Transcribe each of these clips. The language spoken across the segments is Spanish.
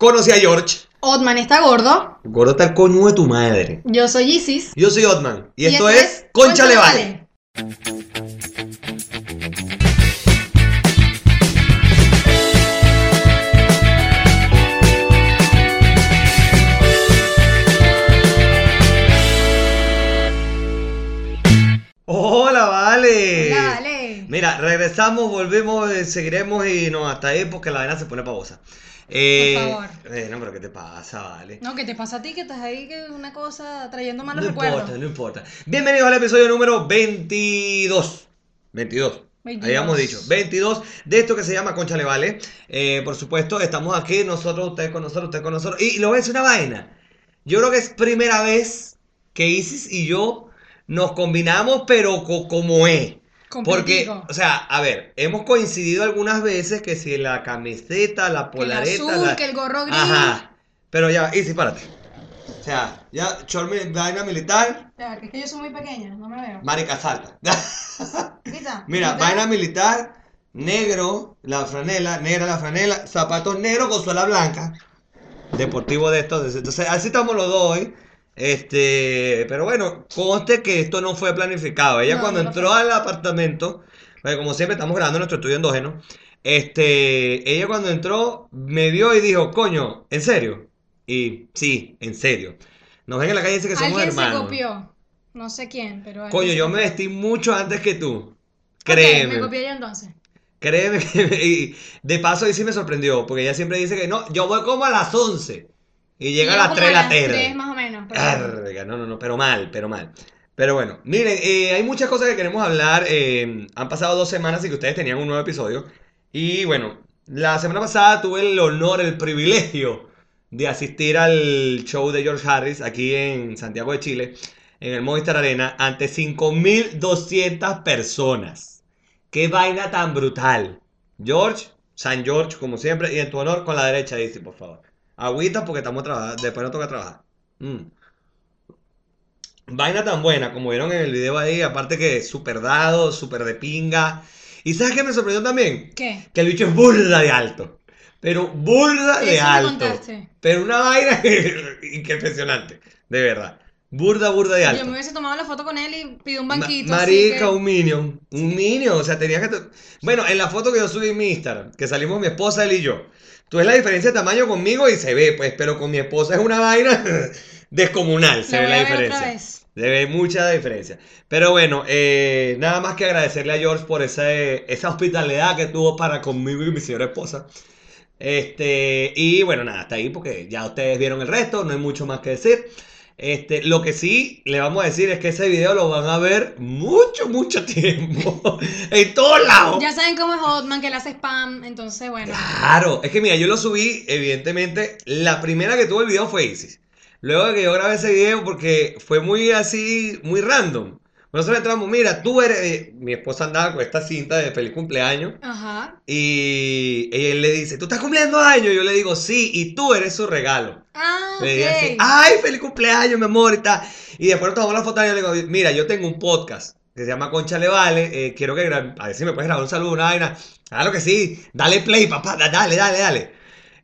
Conocí a George. Otman está gordo. Gordo está el coño de tu madre. Yo soy Isis. Yo soy Otman. Y, esto, es Concha le vale. Hola, vale. Hola, vale. Mira, regresamos, volvemos, eh, seguiremos y no, hasta ahí porque la vena se pone pavosa. Eh, Por favor. eh, no, pero ¿qué te pasa, vale? No, ¿qué te pasa a ti que estás ahí que una cosa trayendo malos No recuerdos? importa, no importa. Bienvenidos al episodio número 22. 22. 22. Habíamos dicho, 22 de esto que se llama Concha Le Vale. Eh, por supuesto, estamos aquí, nosotros, ustedes con nosotros, ustedes con nosotros. Y lo decir una vaina. Yo creo que es primera vez que Isis y yo nos combinamos, pero co- como es. Porque, o sea, a ver, hemos coincidido algunas veces que si la camiseta, la Que el polareta, azul, la- que el gorro gris. Ajá. Pero ya, Isis, párate. O sea, ya, short mi- vaina militar, Ya, que es que yo soy muy pequeña, no me veo. marica salta. Quita, Mira, vaina militar, negro, la franela, negra la franela, zapatos negros con suela blanca. Deportivo de estos. Entonces, así estamos los dos hoy. Este, pero bueno, conste que esto no fue planificado. Ella No, cuando no entró al apartamento, porque como siempre estamos grabando nuestro estudio endógeno, este, ella cuando entró me vio y dijo, coño, ¿en serio? Y sí, en serio. Nos ven en la calle y dice que somos Alguien se hermanos. copió. No sé quién, pero. Coño, yo me vestí mucho antes que tú. Créeme. me copié yo entonces. Créeme y de paso ahí sí me sorprendió, porque ella siempre dice que no, yo voy como a las 11 y llega a las como 3 de la tarde. No, no, no, pero mal, pero mal. Pero bueno, miren, eh, hay muchas cosas que queremos hablar. eh, han pasado dos semanas y que ustedes tenían un nuevo episodio. Y bueno, la semana pasada tuve el honor, el privilegio de asistir al show de George Harris aquí en Santiago de Chile, en el Movistar Arena, ante 5.200 personas. ¡Qué vaina tan brutal! George, San George, como siempre, y en tu honor con la derecha, dice, por favor. Agüita porque estamos trabajando, después no toca trabajar. Mm. Vaina tan buena, como vieron en el video ahí, aparte que súper dado, súper de pinga. ¿Y sabes qué me sorprendió también? ¿Qué? Que el bicho es burda de alto. Pero burda de Eso me alto. contaste. Pero una vaina que impresionante, de verdad. Burda, burda de Yo alto. me hubiese tomado la foto con él y pidió un Ma- banquito. así Marica, que- un minion. Un minion. O sea, tenía que. Bueno, en la foto que yo subí en mi Instagram, que salimos mi esposa, él y yo. Tú ves la diferencia de tamaño conmigo y se ve, pues, pero con mi esposa es una vaina descomunal. Se La ve la diferencia. Se ve mucha diferencia. Pero bueno, eh, nada más que agradecerle a George por esa, esa hospitalidad que tuvo para conmigo y mi señora esposa. Este, y bueno, nada, hasta ahí porque ya ustedes vieron el resto, no hay mucho más que decir. Este, lo que sí le vamos a decir es que ese video lo van a ver mucho, mucho tiempo. en todos lados. Ya saben cómo es Hotman, que le hace spam. Entonces, bueno. Claro, es que mira, yo lo subí, evidentemente, la primera que tuvo el video fue Isis. Luego de que yo grabé ese video porque fue muy así, muy random. Nosotros entramos, mira, tú eres, eh, mi esposa andaba con esta cinta de feliz cumpleaños Ajá. y él le dice, ¿tú estás cumpliendo años? Yo le digo, sí, y tú eres su regalo. Ah, Le dije así, ay, feliz cumpleaños, mi amor, y tal. Y después nos tomamos la foto y yo le digo, mira, yo tengo un podcast que se llama Concha Le Vale, eh, quiero que a ver si me puedes grabar un saludo, una vaina. Claro que sí, dale play, papá, da- dale, dale, dale.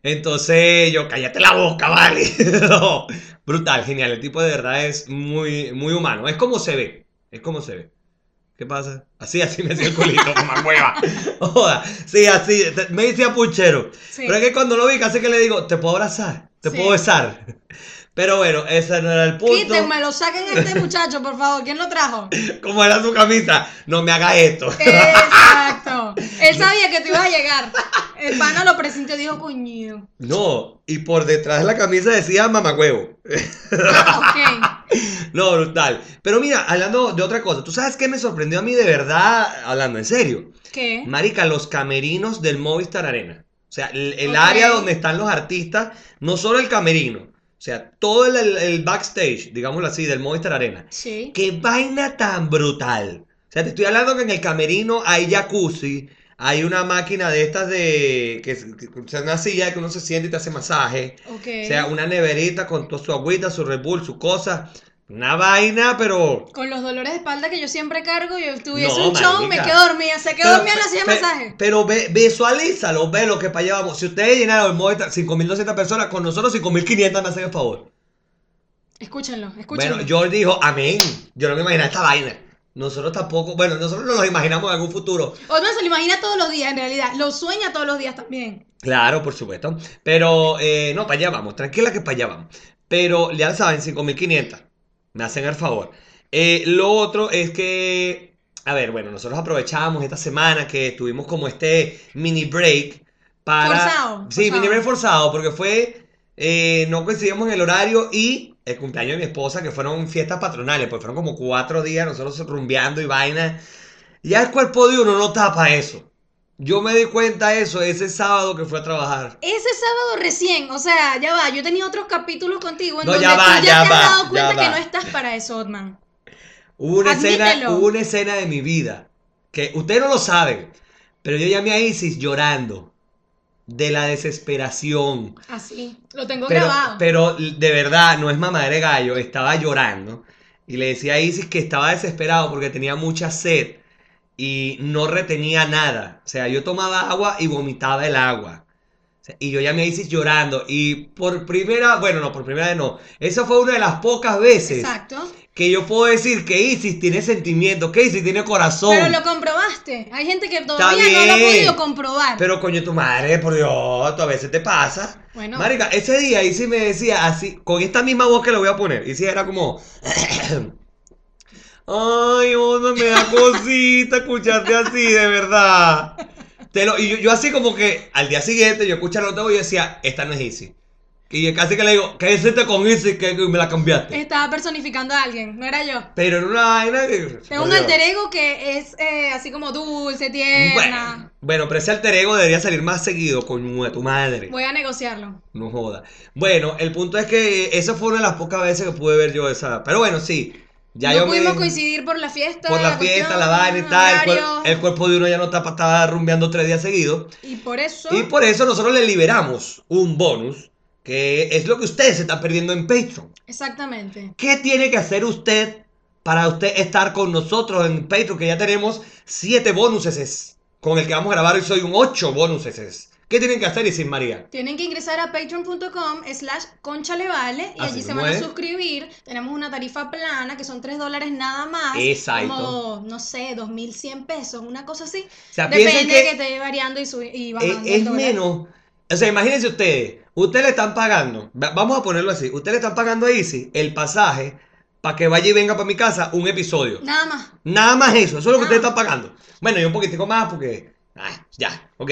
Entonces yo, cállate la boca, vale. No, Brutal, genial, el tipo de verdad es muy, muy humano, es como se ve, es como se ve. ¿Qué pasa? Así, así me hacía el culito, como hueva. Joda, sí, así, te- me decía puchero. Sí. Pero es que cuando lo vi, casi que le digo, ¿te puedo abrazar? ¿Te Sí. puedo besar? Pero bueno, ese no era el punto. Quítenmelo, saquen a este muchacho, por favor. ¿Quién lo trajo? Como era su camisa, no me haga esto. Exacto. Él sabía que tú ibas a llegar. El pana lo presintió y dijo, coño. No, y por detrás de la camisa decía mamacuevo. Ah, ok. No, brutal. Pero mira, hablando de otra cosa, ¿tú sabes qué me sorprendió a mí de verdad, hablando en serio? ¿Qué? Marica, los camerinos del Movistar Arena. O sea, el, área donde están los artistas, no solo el camerino, o sea, todo el, el- el backstage, digámoslo así, del Movistar Arena. Sí. ¡Qué vaina tan brutal! O sea, te estoy hablando que en el camerino hay jacuzzi, hay una máquina de estas de... que, o sea, una silla que uno se siente y te hace masaje. O sea, una neverita con toda su agüita, su Red Bull, su cosa. Una vaina, pero. Con los dolores de espalda que yo siempre cargo, yo tuviese No, un show, me quedo dormida, se quedó dormida en la silla de masaje. pero ve, visualízalo, ve lo que para allá vamos. Si ustedes llenaron el Movistar 5.200 personas, con nosotros 5.500 me hacen el favor. Escúchenlo, escúchenlo. Bueno, George dijo, amén. Yo no me imaginaba esta vaina. Nosotros tampoco, bueno, nosotros no nos imaginamos en algún futuro. Otman se lo imagina todos los días, en realidad. Lo sueña todos los días también. Claro, por supuesto. Pero, eh, no, para allá vamos, tranquila que para allá vamos. Pero ya saben, 5.500. Me hacen el favor. Eh, lo otro es que, a ver, bueno, nosotros aprovechamos esta semana que tuvimos como este mini break para... Forzado, Sí, forzado. mini break forzado, porque fue... eh, no coincidimos en el horario y el cumpleaños de mi esposa, que fueron fiestas patronales, pues fueron como cuatro días nosotros rumbeando y vaina. Ya el cuerpo de uno no tapa eso. Yo me di cuenta de eso ese sábado que fui a trabajar. Ese sábado recién, o sea, ya va, yo tenía otros capítulos contigo en No, donde ya va, tú ya ya, te va, has dado cuenta que va. no estás para eso, Otman. Hubo una, escena, hubo una escena de mi vida que ustedes no lo saben, pero yo llamé a Isis llorando de la desesperación. Así, lo tengo Pero, grabado. pero de verdad, no es mamá de gallo, estaba llorando. Y le decía a Isis que estaba desesperado porque tenía mucha sed y no retenía nada. O sea, yo tomaba agua y vomitaba el agua. O sea, Y yo llamé a Isis llorando. Y por primera, bueno, no, por primera vez no. Esa fue una de las pocas veces Exacto. Que yo puedo decir que Isis tiene sentimiento, que Isis tiene corazón. Pero lo comprobaste. Hay gente que todavía no lo ha podido comprobar. Pero coño, tu madre, por Dios, tú a veces te pasa. Bueno. Marica, ese día Isis me decía así, con esta misma voz que le voy a poner. Isis era como. Ay, onda, me da cosita escucharte así, de verdad. Te lo, y yo, yo así como que al día siguiente yo escuchaba lo y yo decía, esta no es Isis. Y casi que le digo, ¿qué hiciste con Isis que que me la cambiaste? Estaba personificando a alguien, no era yo. Pero era una vaina que. Tengo un alter ego que es eh, así como dulce, tierna. Bueno, bueno, pero ese alter ego debería salir más seguido, coño de tu madre. Voy a negociarlo. No joda. Bueno, el punto es que esa fue una de las pocas veces que pude ver yo esa. Pero bueno, sí. Ya no yo pudimos me. coincidir por la fiesta. Por la fiesta, cuestión, la vaina y tal. El, cuer- horario, el cuerpo de uno ya no está para estar rumbeando tres días seguidos. Y por eso. Y por eso nosotros le liberamos un bonus. Que es lo que ustedes se están perdiendo en Patreon. Exactamente. ¿Qué tiene que hacer usted para usted estar con nosotros en Patreon? Que ya tenemos siete bonuses con el que vamos a grabar hoy. Soy un ocho bonuses. ¿Qué tienen que hacer, Isis María? Tienen que ingresar a patreon.com slash conchalevale y Así allí se van a suscribir. Tenemos una tarifa plana que son 3 dólares nada más. Exacto. Como, no sé, 2.100 pesos, una cosa así. O sea, piensen Depende que- que, esté variando y, Eh, bajando. es menos. O sea, imagínense ustedes. Ustedes le están pagando. va- Vamos a ponerlo así. Ustedes le están pagando a Easy el pasaje para que vaya y venga para mi casa un episodio. Nada más. Nada más eso. Eso es lo que ustedes están pagando. Bueno, y un poquitico más porque. ah, ya, ok.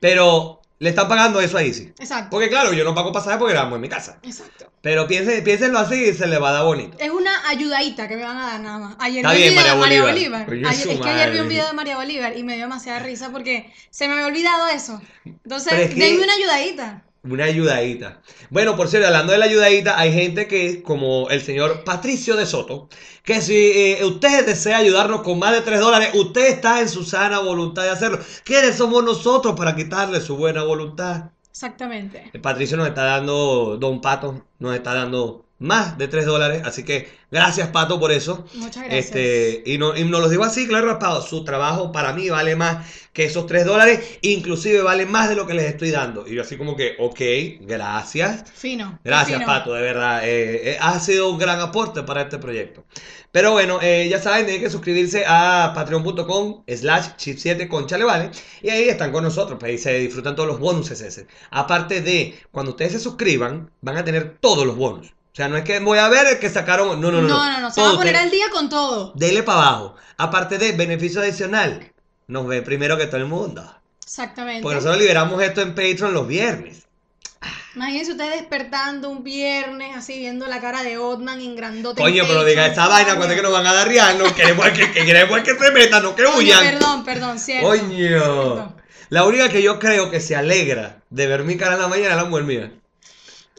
Pero le están pagando eso a Easy. Exacto. Porque claro, yo no pago pasaje porque grabamos en mi casa. Exacto. Pero piénsenlo así y se les va a dar bonito. Es una ayudadita que me van a dar nada más. Ayer Está vi bien, un video de María Bolívar. Bolívar. Ayer- es que ayer vi un video de María Bolívar y me dio demasiada risa porque se me había olvidado eso. Entonces, es que- denme una ayudadita. Una ayudadita. Bueno, por cierto, hablando de la ayudadita, hay gente que, como el señor Patricio de Soto, que si eh, usted desea ayudarnos con más de 3 dólares, usted está en su sana voluntad de hacerlo. ¿Quiénes somos nosotros para quitarle su buena voluntad? Exactamente. El Patricio nos está dando, Don Pato, nos está dando más de 3 dólares, así que gracias Pato por eso. Muchas gracias. Este, y, no, y nos lo digo así, claro, raspado. Su trabajo para mí vale más que esos 3 dólares, inclusive vale más de lo que les estoy dando. Y yo así como que, ok, gracias. Fino. Gracias, fino. Pato, de verdad. eh, eh, ha sido un gran aporte para este proyecto. Pero bueno, eh, ya saben, tienen que suscribirse a patreon.com slash chip7 con Vale. Y ahí están con nosotros, pues ahí se disfrutan todos los bonuses ese. Aparte de, cuando ustedes se suscriban, van a tener todos los bonus. O sea, no es que voy a ver el que sacaron. No, no, no. No, no, no. Se Todo va a poner te- al día con todo. Dele para abajo. Aparte de beneficio adicional, nos ven primero que todo el mundo. Exactamente. Porque nosotros liberamos esto en Patreon los viernes. Imagínense ustedes despertando un viernes así viendo la cara de Otman en grandote. en Coño, pero diga esa vaina, cuando es que nos van a dar rial, no queremos que, que queremos que se metan, no que Coño, huyan. Perdón, perdón, cierto. Coño. La única que yo creo que se alegra de ver mi cara en la mañana es la mujer mía.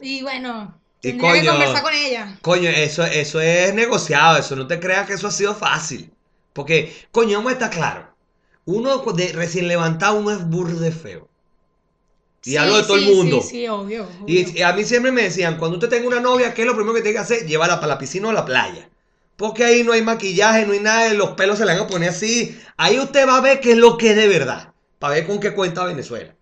Y bueno, Y tendría que coño. conversar con ella. Coño, eso, eso es negociado, eso no te creas que eso ha sido fácil. Porque, coño, vamos a estar claro. Uno de recién levantado, uno es burde feo. Y Sí, hablo de todo el mundo. Sí, sí, obvio. obvio. Y, y a mí siempre me decían, cuando usted tenga una novia, ¿qué es lo primero que tiene que hacer? Llévala para la piscina o la playa. Porque ahí no hay maquillaje, no hay nada, los pelos se le van a poner así. Ahí usted va a ver qué es lo que es de verdad. Para ver con qué cuenta Venezuela.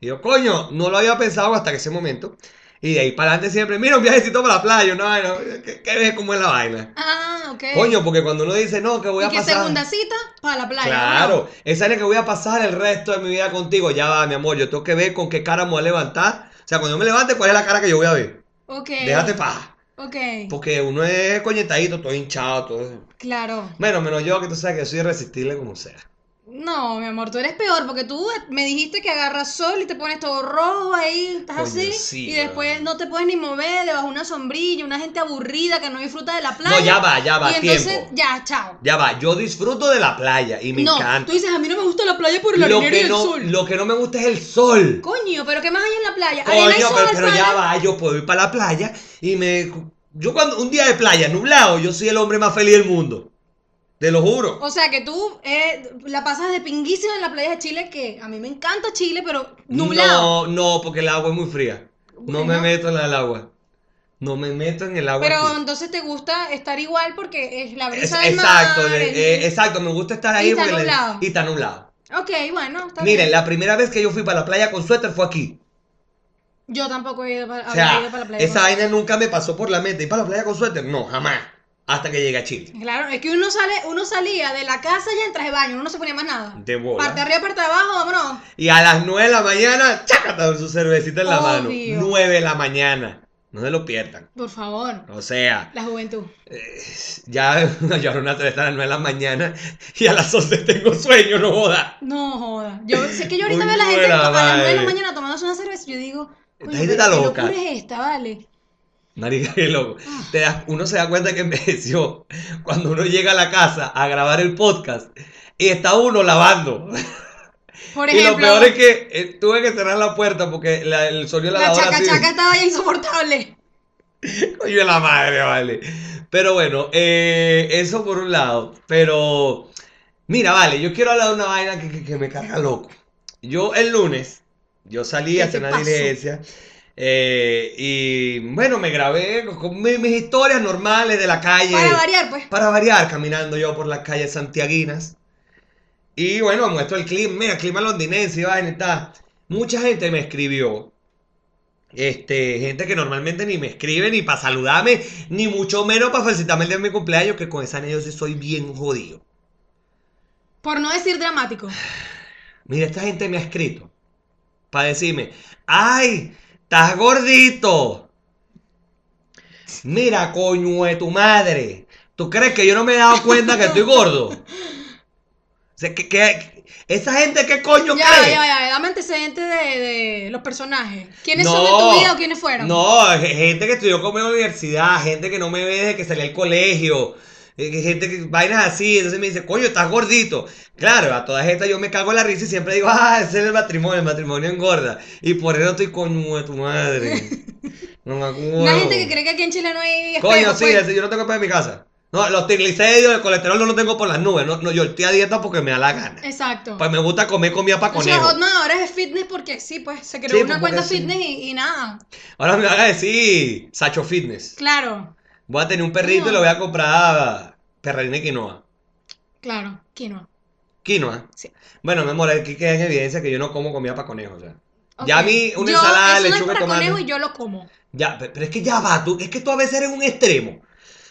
Y yo, coño, no lo había pensado hasta ese momento. Y de ahí para adelante siempre, mira, un viajecito para la playa, no, no, ¿qué, qué ves cómo es la vaina? Ah, ok. Coño, porque cuando uno dice, no, que voy y a que pasar... segunda cita para la playa. Claro, esa es la que voy a pasar el resto de mi vida contigo. Ya va, mi amor, yo tengo que ver con qué cara me voy a levantar. O sea, cuando yo me levante, ¿cuál es la cara que yo voy a ver? Ok. Déjate paja. Ok. Porque uno es coñetadito, todo hinchado, todo. Claro. Bueno, menos yo, que tú sabes que soy irresistible como sea. No, mi amor, tú eres peor porque tú me dijiste que agarras sol y te pones todo rojo ahí, estás Coño, así sí, y después no te puedes ni mover debajo de una sombrilla, una gente aburrida que no disfruta de la playa. No, ya va, ya va, Y entonces, tiempo. ya, chao. Ya va, yo disfruto de la playa y me no, encanta. tú dices, a mí no me gusta la playa por la Lo arena y que, el no, sol. lo que no me gusta es el sol. Coño, pero ¿qué más hay en la playa? Arena y Coño, sol, pero, pero ya va, yo puedo ir para la playa y me... Yo cuando un día de playa nublado, yo soy el hombre más feliz del mundo. Te lo juro. O sea que tú eh, la pasas de pinguísima en la playa de Chile, que a mí me encanta Chile, pero nublado. No, no, porque el agua es muy fría. No me meto en el agua. No me meto en el agua. Pero aquí. entonces te gusta estar igual porque es la Es- brisa del exacto, mar. es- eh, exacto, me gusta estar ahí Y está le- nublado. y está nublado. Ok, bueno, está Miren, bien. la primera vez que yo fui para la playa con suéter fue aquí. Yo tampoco he ido para, O sea, ido para la playa. esa vaina nunca me pasó por la mente. ¿Ir para la playa con suéter? No, jamás. Hasta que llegué a Chile. Claro, es que uno sale, uno salía de la casa ya en traje baño, uno no se ponía más nada. De bola. Parte arriba, parte abajo, vámonos. Y a las 9 de la mañana, chácata su cervecita en la mano. Obvio. 9 de la mañana. No se lo pierdan. Por favor, O sea, la juventud. ya, yo ahora una cerveza a las 9 de la mañana y a las 11 tengo sueño, no joda. No joda. Yo sé que yo ahorita veo a la gente a las 9 de la mañana tomándose una cerveza y yo digo, coño, gente está qué loca. locura es esta, vale. Marica, qué loco. Te das- uno se da cuenta que envejeció cuando uno llega a la casa a grabar el podcast y está uno lavando. Por y lo ejemplo, peor es que eh, tuve que cerrar la puerta porque la- el sonido de la chaca chaca estaba ya insoportable. Coño de la madre, vale. Pero bueno, eh, eso por un lado. Pero, mira, vale, yo quiero hablar de una vaina que, que- que me carga loco. Yo el lunes, yo salí ¿Qué a hacer te una pasó? diligencia. Eh, y bueno, me grabé con mi- mis historias normales de la calle. Para variar, pues. Para variar, caminando yo por las calles santiaguinas. Y bueno, muestro el clima, mira, clima londinense y tal. Mucha gente me escribió. Este, gente que normalmente ni me escribe ni para saludarme, ni mucho menos para felicitarme el día de mi cumpleaños, que con esa yo sí soy bien jodido. Por no decir dramático. Mira, esta gente me ha escrito para decirme, ¡ay! ¡Estás gordito! Mira, coño de tu madre. ¿Tú crees que yo no me he dado cuenta que estoy gordo? O sea, que, que- ¿Esa gente qué coño Ya, cree? ya, ya, dame antecedentes de, de los personajes. ¿Quiénes No, son de tu vida o quiénes fueron? No, ge- gente que estudió conmigo en la universidad, gente que no me ve desde que salí al colegio, gente que vainas así, entonces me dice, coño, estás gordito. Claro, a todas estas yo me cago en la risa y siempre digo, ah, ese es el matrimonio, el matrimonio engorda. Y por eso estoy coño de tu madre. No me acuerdo. Una gente que cree que aquí en Chile no hay espejo, Coño, sí, pues. yo no tengo espejo en mi casa. No, los triglicéridos, el colesterol no lo tengo por las nubes. No, no, yo estoy a dieta porque me da la gana. Exacto. Pues me gusta comer comida para O sea, conejo. no, ahora es fitness porque sí, pues se creó Sí, una porque cuenta sí. fitness y, y nada. Ahora me van a decir Sacho Fitness. Claro, Voy a tener un perrito y No. le voy a comprar perrarina y quinoa. claro, quinoa. Quinoa. Sí. Bueno, mi amor, aquí queda en evidencia que yo no como comida para conejos. O sea. Ya a mí una Yo- ensalada, no es lechuga, para tomate. conejo y yo lo como. Ya, pe- pero es que ya va, tú, es que tú a veces eres un extremo.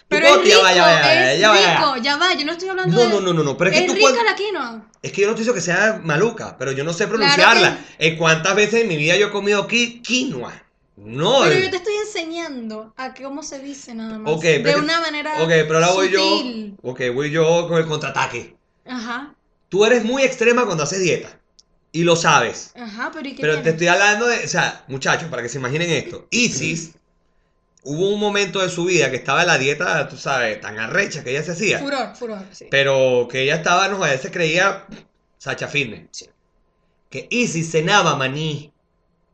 Pero es rico, va, ya va, ya va, es ya va, ya va. rico, ya va, yo no estoy hablando No, de... no, no, no, no, pero es que tú rica cuando- la quinoa. Es que yo no te digo que sea maluca, pero yo no sé Claro pronunciarla. Eh, ¿Cuántas veces en mi vida yo he comido qui- quinoa? No. Pero eh. yo te estoy enseñando a cómo se dice nada más. De una manera Ok, pero ahora voy sutil. yo. Ok, voy yo con el contraataque. Ajá, Tú eres muy extrema cuando haces dieta. Y lo sabes. ajá, pero ¿y qué Pero te estoy hablando de, o sea, muchachos, para que se imaginen esto. Isis, hubo un momento de su vida que estaba en la dieta, tú sabes, tan arrecha que ella se hacía. Furor, furor, sí. Pero que ella estaba, no, ella se creía Sacha Fitness. Sí. Que Isis cenaba maní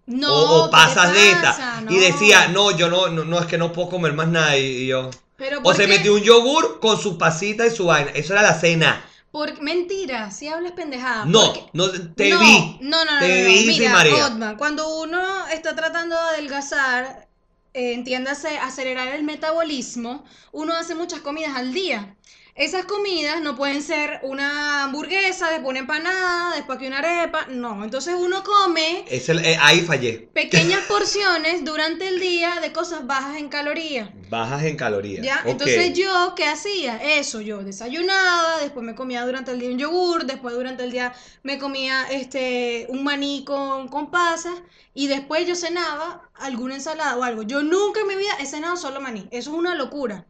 No, o, o ¿qué pasas de esta. Y decía, no, yo no, no, no, es que no puedo comer más nada. Y, yo. Pero O ¿por se qué? metió un yogur con su pasita y su vaina. Eso era la cena. Por mentira, si hablas pendejada. No, porque- no, te no, vi. No, no, no. Te no, no. vi Mira, María. Cuando uno está tratando de adelgazar, eh, entiéndase, acelerar el metabolismo, uno hace muchas comidas al día. Esas comidas no pueden ser una hamburguesa, después una empanada, después que una arepa. No, entonces uno come Es el- eh, ahí fallé. pequeñas porciones durante el día de cosas bajas en calorías. Bajas en calorías. ¿Ya? Entonces yo, ¿qué hacía? Eso, yo desayunaba, después me comía durante el día un yogur, después durante el día me comía este, un maní con, con pasas y después yo cenaba alguna ensalada o algo. Yo nunca en mi vida he cenado solo maní. Eso es una locura.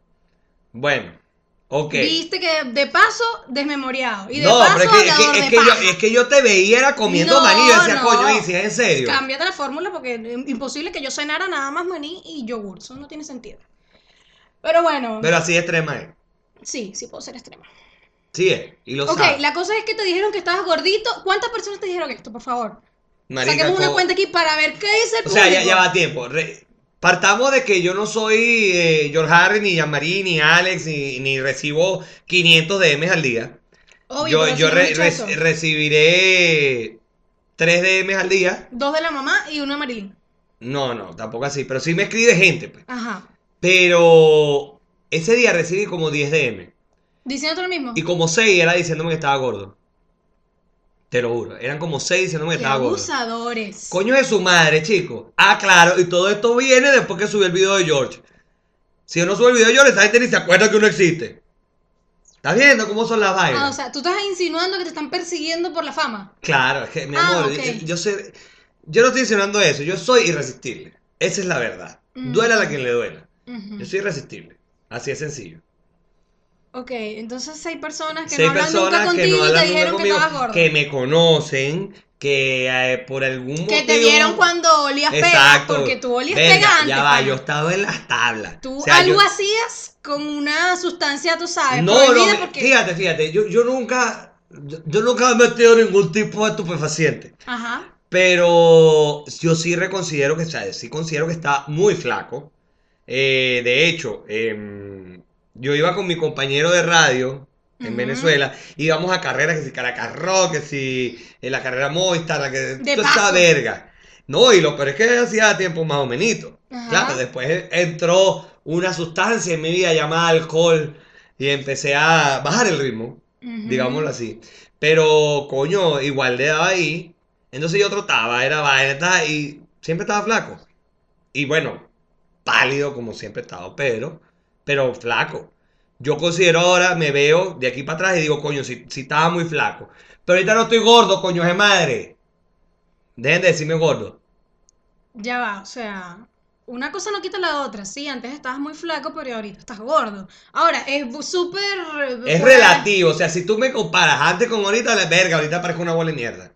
Bueno, ok. Viste que de paso desmemoriado y de no, paso pero es que, es que, de es que yo, es que yo te veía era comiendo No, maní yo decía, no. coño, y si es en serio. Cámbiate la fórmula porque es imposible que yo cenara nada más maní y yogur. Eso no tiene sentido. Pero bueno, Pero así extrema es. sí, sí puedo ser extrema. Sí es. Y lo Ok, sabes. la cosa es que te dijeron que estabas gordito. ¿Cuántas personas te dijeron esto, por favor? Marica, Saquemos una cuenta aquí para ver qué dice el O sea, ya, público. ya va tiempo. Re- partamos de que yo no soy eh, George Harry, ni Jean-Marie, ni Alex, ni, ni recibo 500 DMs al día. Obvio, yo yo re- re- recibiré 3 DMs al día. Dos de la mamá y uno de Marilyn. No, no, tampoco así. Pero sí me escribe gente. Pues. Ajá. Pero ese día recibí como 10 DM. Diciéndote lo mismo. Y como 6 era diciéndome que estaba gordo. Te lo juro. Eran como 6 diciéndome que Qué estaba gordo. abusadores. Coño de su madre, chico. Ah, claro. Y todo esto viene después que subí el video de George. Si yo no subo el video de George, esa gente ni se acuerda que uno existe. ¿Estás viendo cómo son las vainas? Ah, o sea, tú estás insinuando que te están persiguiendo por la fama. Claro, es que, mi Ah, amor, ok. yo, yo sé. Yo no estoy insinuando eso. Yo soy irresistible. Esa es la verdad. Mm. Duela a quien le duela. Ujú. Yo soy irresistible. Así es sencillo. Ok, entonces hay personas que Seis no hablan nunca personas que contigo no y te dijeron que conmigo, estabas gordo. que me conocen, que eh, por algún motivo. Que te vieron cuando olías pegas, Exacto. porque tú olías pegante. Ya va, yo estaba en las tablas. Tú O sea, algo yo- hacías con una sustancia, tú sabes, No, prohibida no, porque... fíjate, fíjate, yo, yo nunca, yo, yo nunca me he metido ningún tipo de estupefaciente, Ajá. pero yo sí reconsidero que, o sea, sí considero que está muy flaco. Eh, de hecho, em, yo iba con mi compañero de radio en. Venezuela, íbamos a carreras que si Caracas Rock, que si en la carrera Movistar, la que De toda esa verga. No, y lo peor es que hacía tiempo más o menos. Claro, después entró una sustancia en mi vida llamada alcohol y empecé a bajar el ritmo, digámoslo así. Pero, coño, igual le daba ahí. Entonces yo trotaba, era vaina y siempre estaba flaco. Y bueno, pálido como siempre he estado, pero, pero flaco. Yo considero ahora, me veo de aquí para atrás y digo, coño, si, si estaba muy flaco. Pero ahorita no estoy gordo, coño de madre. Dejen de decirme gordo. Ya va, o sea, una cosa no quita la otra. Sí, antes estabas muy flaco, pero ahorita estás gordo. Ahora, es súper... Es relativo, o sea, si tú me comparas antes con ahorita, la verga, ahorita parezco una bola de mierda.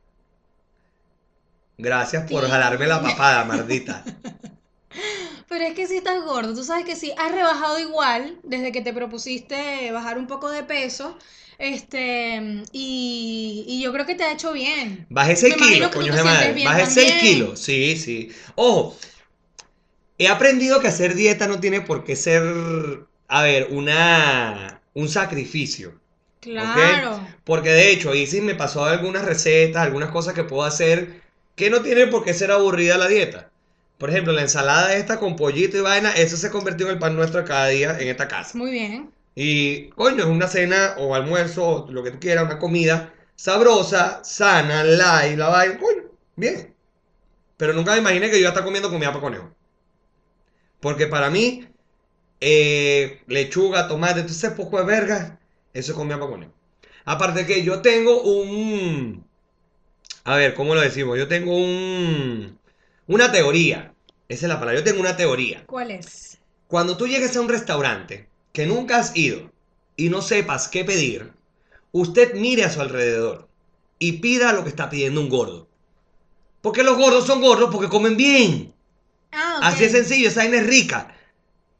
Gracias por Sí. jalarme la papada, mardita. Pero es que si estás gordo, tú sabes que sí, has rebajado igual desde que te propusiste bajar un poco de peso. Este, y, y yo creo que te ha hecho bien. Bajé 6 Me imagino kilos, coño de madre. Bajé 6 también. kilos, sí, sí. Ojo, he aprendido que hacer dieta no tiene por qué ser, a ver, una, un sacrificio. Claro. Porque de hecho, ahí sí me pasó algunas recetas, algunas cosas que puedo hacer que no tiene por qué ser aburrida la dieta. Por ejemplo, la ensalada esta con pollito y vaina, eso se convirtió en el pan nuestro cada día en esta casa. Muy bien. Y, coño, es una cena o almuerzo, o lo que tú quieras, una comida sabrosa, sana, light, la vaina, coño, bien. Pero nunca me imaginé que yo iba a estar comiendo comida para conejo. Porque para mí, eh, lechuga, tomate, todo ese poco de verga, eso es comida para conejo. Aparte que yo tengo un... A ver, ¿cómo lo decimos? Yo tengo un... Una teoría. Esa es la palabra. Yo tengo una teoría. ¿Cuál es? Cuando tú llegues a un restaurante que nunca has ido y no sepas qué pedir, usted mire a su alrededor y pida lo que está pidiendo un gordo. Porque los gordos son gordos porque comen bien. Ah. Así es sencillo, esa vaina es rica.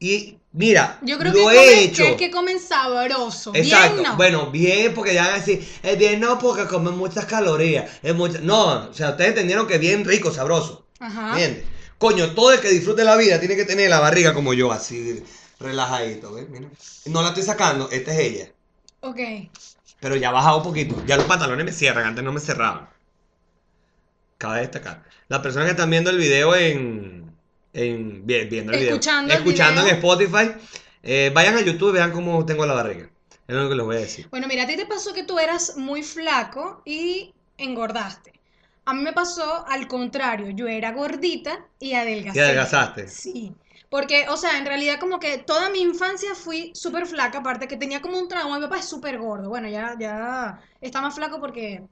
Y mira, Yo creo lo que, he comen, hecho. es que comen sabroso. Exacto. Bien, no. Bueno, bien, porque ya van a decir, es bien no, porque comen muchas calorías. Es mucha... No, o sea, ustedes entendieron que bien rico, sabroso. Ajá. ¿Entiendes? Coño, todo el que disfrute la vida tiene que tener la barriga como yo, así, relajadito, ¿ves? Mira. No la estoy sacando, esta es ella. Ok. Pero ya ha bajado un poquito. Ya los pantalones me cierran, antes no me cerraban. Cabe destacar. Las personas que están viendo el video en. en vi- viendo el video. Escuchando el escuchando en. Spotify. eh, vayan a YouTube y vean cómo tengo la barriga. Es lo que les voy a decir. Bueno, mira, a ti te pasó que tú eras muy flaco y engordaste. A mí me pasó al contrario, yo era gordita y adelgacé. Y adelgazaste. Sí, porque, o sea, en realidad como que toda mi infancia fui súper flaca, aparte que tenía como un trauma, mi papá es súper gordo, bueno, ya, ya está más flaco porque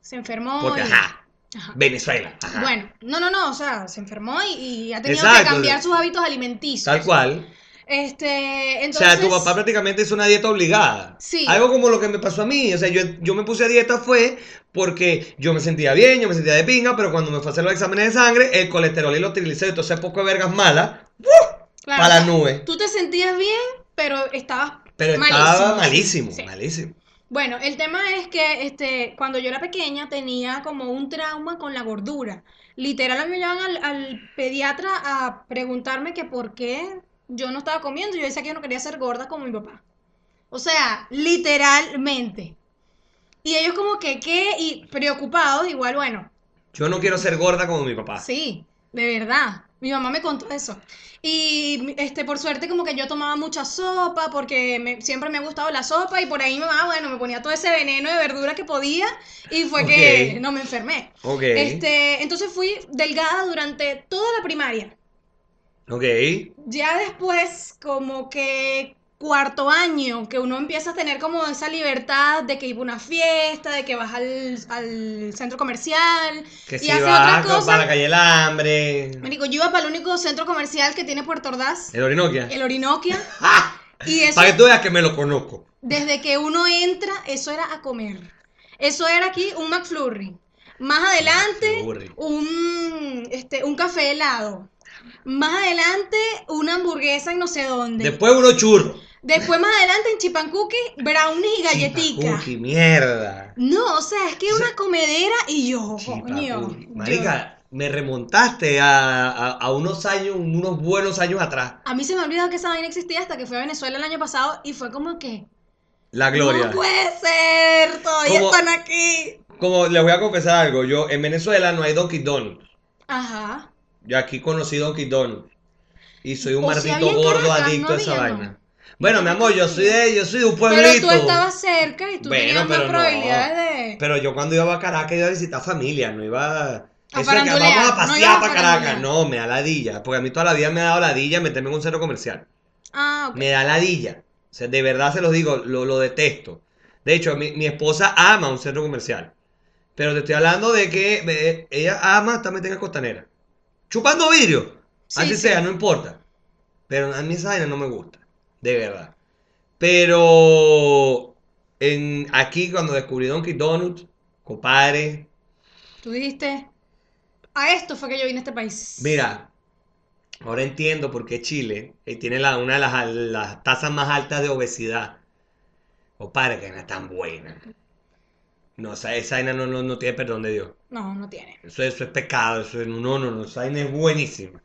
se enfermó Porque, y- ajá, Ajá. Venezuela. ajá. Bueno, no, no, no, o sea, se enfermó y, y ha tenido Exacto. que cambiar sus hábitos alimenticios. Tal cual. Este, O entonces... sea, tu papá prácticamente hizo una dieta obligada. Sí. Algo como lo que me pasó a mí. O sea, yo, yo me puse a dieta fue porque yo me sentía bien, yo me sentía de pinga, pero cuando me fue a hacer los exámenes de sangre, el colesterol y los triglicéridos, entonces poco de vergas malas, claro, para o la nube. Tú te sentías bien, pero estabas Pero malísimo, estaba malísimo, sí. malísimo. Bueno, el tema es que este, cuando yo era pequeña tenía como un trauma con la gordura. Literal, me llevan al, al pediatra a preguntarme que por qué yo no estaba comiendo. Yo decía que yo no quería ser gorda como mi papá. O sea, literalmente. Y ellos como que, ¿qué? Y preocupados, igual, bueno, Yo no quiero ser gorda como mi papá. Sí, de verdad. Mi mamá me contó eso. Y este, por suerte como que yo tomaba mucha sopa porque me- siempre me ha gustado la sopa y por ahí mi mamá, bueno, me ponía todo ese veneno de verdura que podía y fue que no me enfermé. Ok. Este, entonces fui delgada durante toda la primaria. Ok. Ya después, como que cuarto año, que uno empieza a tener como esa libertad de que iba a una fiesta, de que vas al, al centro comercial Que y si hace vas otras cosas. para la calle del hambre. Marico, yo iba para el único centro comercial que tiene Puerto Ordaz, El Orinoquia. el Orinoquia, y eso, Para que tú veas que me lo conozco. desde que uno entra, eso era a comer. Eso era aquí un McFlurry. Más adelante, McFlurry. un, este, un café helado. Más adelante, una hamburguesa en no sé dónde. Después uno churro. Después, más adelante, en Chipancuki, brownies y galletitas. Cookie, mierda. No, o sea, es que una comedera y yo, coño. yo- Marica, me remontaste a, a- a unos años, unos buenos años atrás. A mí se me olvidó que esa vaina existía hasta que fui a Venezuela el año pasado y fue como que. La gloria. No puede ser, todavía Como- están aquí. Como les voy a confesar algo, yo en Venezuela no hay Donkey Donuts. Ajá. Yo aquí conocí Donkey Donuts. Y soy un O sea, maldito en gordo Caracas, adicto no a esa vaina. Bueno, mi amor, yo soy de, yo soy de un pueblito. Pero tú estabas cerca y tú Bueno, tenías más no. probabilidades de. Pero yo cuando iba a Caracas iba a visitar familia, no iba A eso de que vamos a pasear para Caracas. No, me da ladilla. Porque a mí toda la vida me ha dado ladilla meterme en un centro comercial. Ah, ok. Me da ladilla. O sea, de verdad se los digo, lo, lo detesto. De hecho, mi, mi esposa ama un centro comercial. Pero te estoy hablando de que ella ama estar metida en costanera. Chupando vidrio. Sí, así sí. sea, no importa. Pero a mí esa vaina no me gusta. De verdad. Pero en, aquí cuando descubrí Donkey Donuts, compadre, Tú dijiste. A esto fue que yo vine a este país. Mira, ahora entiendo por qué Chile eh, tiene la- una de las, las tasas más altas de obesidad. O para que no es tan buena. No, esa, esa vaina no, no, no tiene perdón de Dios. No, no tiene. Eso, eso es pecado, eso es- no, no, no, esa vaina es buenísima.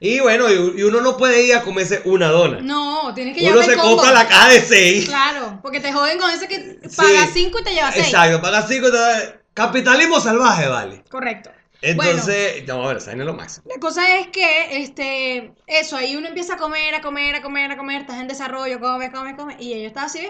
Y bueno, y, y uno no puede ir a comerse una dona. No, tienes que uno llevar se el combo. compra la caja de seis. Claro, porque te joden con ese que Sí. pagas 5 y te llevas 6. Exacto, paga cinco. te da- Capitalismo salvaje, vale. Correcto. Entonces, no, a ver, esa vaina es lo máximo. La cosa es que, este, eso, ahí uno empieza a comer, a comer, a comer, a comer, estás en desarrollo, come, come, come, y yo estaba así,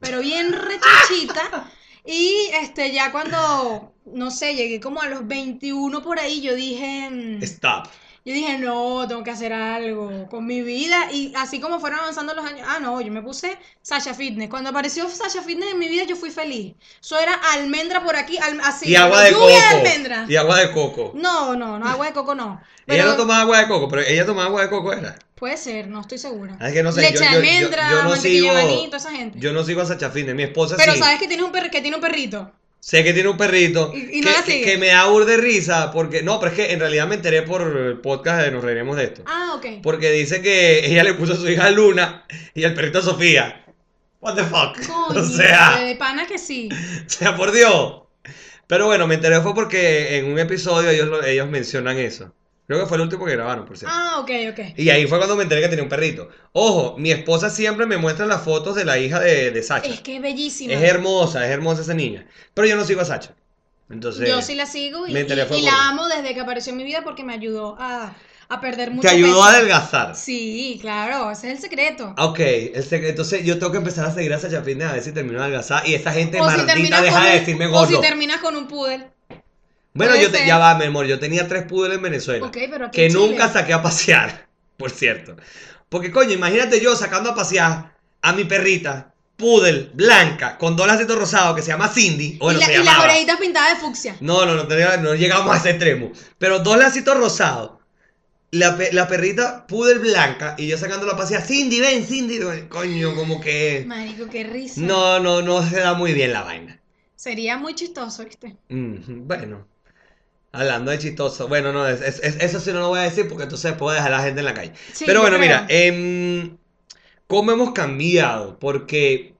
pero bien rechichita, y este, ya cuando, no sé, llegué como a los 21 por ahí, yo dije, mm, Stop. Yo dije, no, tengo que hacer algo con mi vida, y así como fueron avanzando los años, ah, no, yo me puse Sasha Fitness, cuando apareció Sasha Fitness en mi vida, yo fui feliz, eso era almendra por aquí, al- así, y agua de coco. lluvia de almendra. Y agua de coco. No, no, no, agua de coco no. Ella no tomaba agua de coco, pero ella tomaba agua de coco, ¿era? puede ser, no estoy segura. Es que no sé, Leche yo- de yo- yo- almendra, yo no mantequilla de sigo- maní, toda esa gente. Yo no sigo a Sacha Fitness, mi esposa Pero sí. sabes que tiene un perri- que tiene un perrito. Sé que tiene un perrito Y- y no que, me da de risa porque no, pero es que en realidad me enteré por el podcast de Nos Reiremos de esto. Ah, ok. Porque dice que ella le puso a su hija Luna y el perrito Sofía. What the fuck? Coño, o sea, de pana que sí. o sea, por Dios. Pero bueno, me enteré fue porque en un episodio ellos, lo- ellos mencionan eso. Creo que fue el último que grabaron, por cierto. Ah, ok, ok. Y ahí fue cuando me enteré que tenía un perrito. Ojo, mi esposa siempre me muestra las fotos de la hija de, de Sacha. Es que es bellísima. Es hermosa, es hermosa esa niña. Pero yo no sigo a Sacha. Entonces, Yo sí la sigo y, y- y la amo desde que apareció en mi vida porque me ayudó a, a perder mucho te ayudó peso. a adelgazar. Sí, claro, ese es el secreto. Ok, el secreto- entonces yo tengo que empezar a seguir a Sacha Fitness a ver si termino de adelgazar. Y esta gente O maldita deja con de decirme O gordo. si terminas con un poodle. Bueno, puede yo te- ser. ya va, mi amor. Yo tenía tres poodles en Venezuela. Ok, pero aquí que en Chile. nunca saqué a pasear, por cierto. Porque, coño, imagínate yo sacando a pasear a mi perrita, poodle, blanca, con dos lacitos rosados, que se llama Cindy. o y, la- se y las orejitas pintadas de fucsia. No, no, no, tenía- no llegamos a ese extremo. Pero dos lacitos rosados. La, pe- la perrita poodle blanca y yo sacándola a pasear. Cindy, ven, Cindy. Coño, como que... Marico, qué risa. No, no, no se da muy bien la vaina. Sería muy chistoso, ¿viste? Mm, bueno. Hablando de chistoso. Bueno, no, es- es- es- eso sí no lo voy a decir porque entonces puedo dejar a la gente en la calle. Sí, Pero bueno, creo. mira, em, ¿cómo hemos cambiado? Porque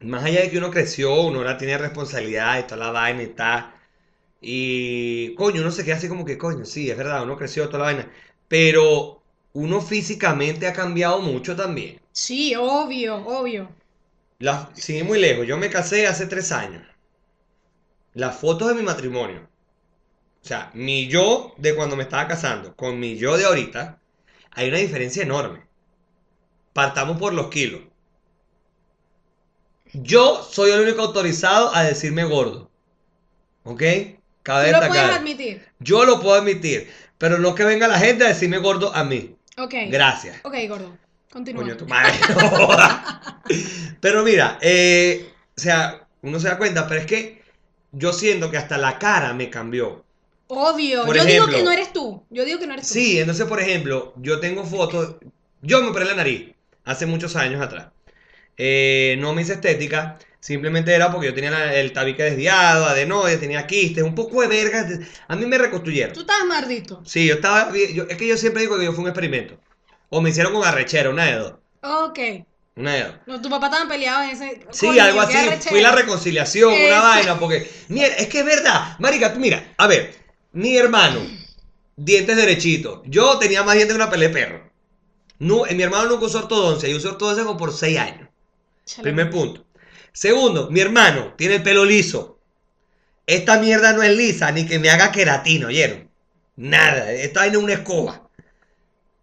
más allá de que uno creció, uno ahora tiene responsabilidad y toda la vaina y tal. Y coño, uno se queda así como que, coño, sí, es verdad, uno creció toda la vaina. Pero uno físicamente ha cambiado mucho también. Sí, obvio, obvio. La, ir muy lejos, yo me casé hace tres años. Las fotos de mi matrimonio. O sea, mi yo de cuando me estaba casando con mi yo de ahorita, hay una diferencia enorme. Partamos por los kilos. Yo soy el único autorizado a decirme gordo. ¿Ok? Cabe Tú lo puedes destacar. admitir. Yo lo puedo admitir, pero no que venga la gente a decirme gordo a mí. Ok. Gracias. Ok, gordo. Continúa. Coño, tu madre. pero mira, eh, o sea, uno se da cuenta, pero es que yo siento que hasta la cara me cambió. Obvio. Por Yo digo ejemplo- que no eres tú. Yo digo que no eres tú. Sí, entonces, por ejemplo, yo tengo fotos. Yo me operé la nariz hace muchos años atrás. Eh, no me hice estética, simplemente era porque yo tenía la- el tabique desviado, adenoides, tenía quistes, un poco de verga. A mí me reconstruyeron. Tú estás mardito. Sí, yo estaba. yo- es que yo siempre digo que yo fui un experimento. O me hicieron con arrechera, una de dos. Ok. Una de dos. No, tu papá estaban peleados en ese. Sí, Coño, algo así. Fui la reconciliación, una vaina, porque. Mira, es que es verdad. Marica, mira, a ver, mi hermano, dientes derechitos. Yo tenía más dientes que una pelea de perro. No, eh, mi hermano nunca usó ortodoncia. Yo usé ortodoncia como por seis años. Chale. Primer punto. Segundo, mi hermano tiene el pelo liso. Esta mierda no es lisa, ni que me haga queratina, ¿oyeron? Nada, esta vaina es una escoba.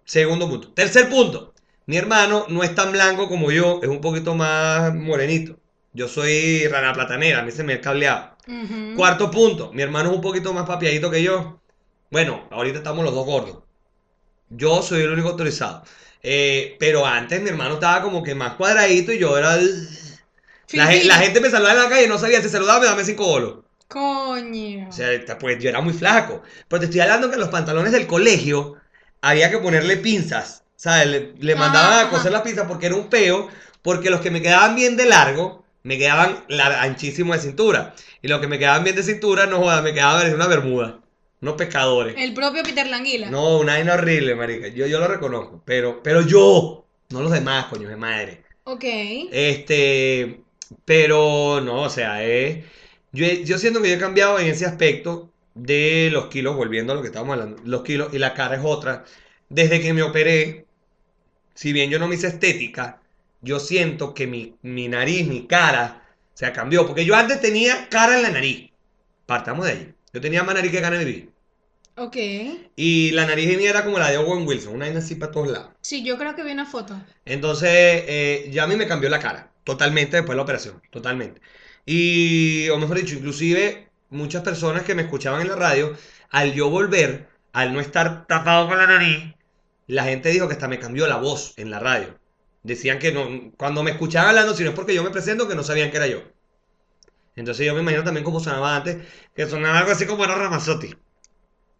Segundo punto. Tercer punto. Mi hermano no es tan blanco como yo, es un poquito más morenito. Yo soy rana platanera, a mí se me ha cableado. Cuarto punto. Mi hermano es un poquito más papiadito que yo. Bueno, ahorita estamos los dos gordos. Yo soy el único autorizado. Eh, pero antes mi hermano estaba como que más cuadradito y yo era... el- La, gente me saludaba en la calle y no sabía si saludaba, me dame cinco bolos. Coño. O sea, pues yo era muy flaco. Pero te estoy hablando que en los pantalones del colegio había que ponerle pinzas. ¿Sabes? Le, le Ah, mandaban a coser las pinzas porque era un peo. Porque los que me quedaban bien de largo, me quedaban anchísimo de cintura. Y los que me quedaban bien de cintura, no jodas, me quedaban en una bermuda. Unos pescadores. El propio Peter Languila. No, una vaina horrible, marica. Yo, yo lo reconozco. Pero, pero yo, no los demás, coño de madre. Ok. Este, pero no, o sea, eh, yo, yo siento que yo he cambiado en ese aspecto de los kilos, volviendo a lo que estábamos hablando, los kilos y la cara es otra. Desde que me operé, si bien yo no me hice estética, yo siento que mi, mi nariz, mi cara, se cambió. Porque yo antes tenía cara en la nariz. Partamos de ahí. Yo tenía más nariz que en el video. Ok. Y la nariz mía era como la de Owen Wilson, una vaina así para todos lados. Sí, yo creo que vi una foto. Entonces, eh, ya a mí me cambió la cara, totalmente después de la operación, totalmente. Y, o mejor dicho, inclusive muchas personas que me escuchaban en la radio, al yo volver, al no estar tapado con la nariz, la gente dijo que hasta me cambió la voz en la radio. Decían que no, cuando me escuchaban hablando, si no es porque yo me presento, que no sabían que era yo. Entonces yo me imagino también cómo sonaba antes, que sonaba algo así como era Ramazotti.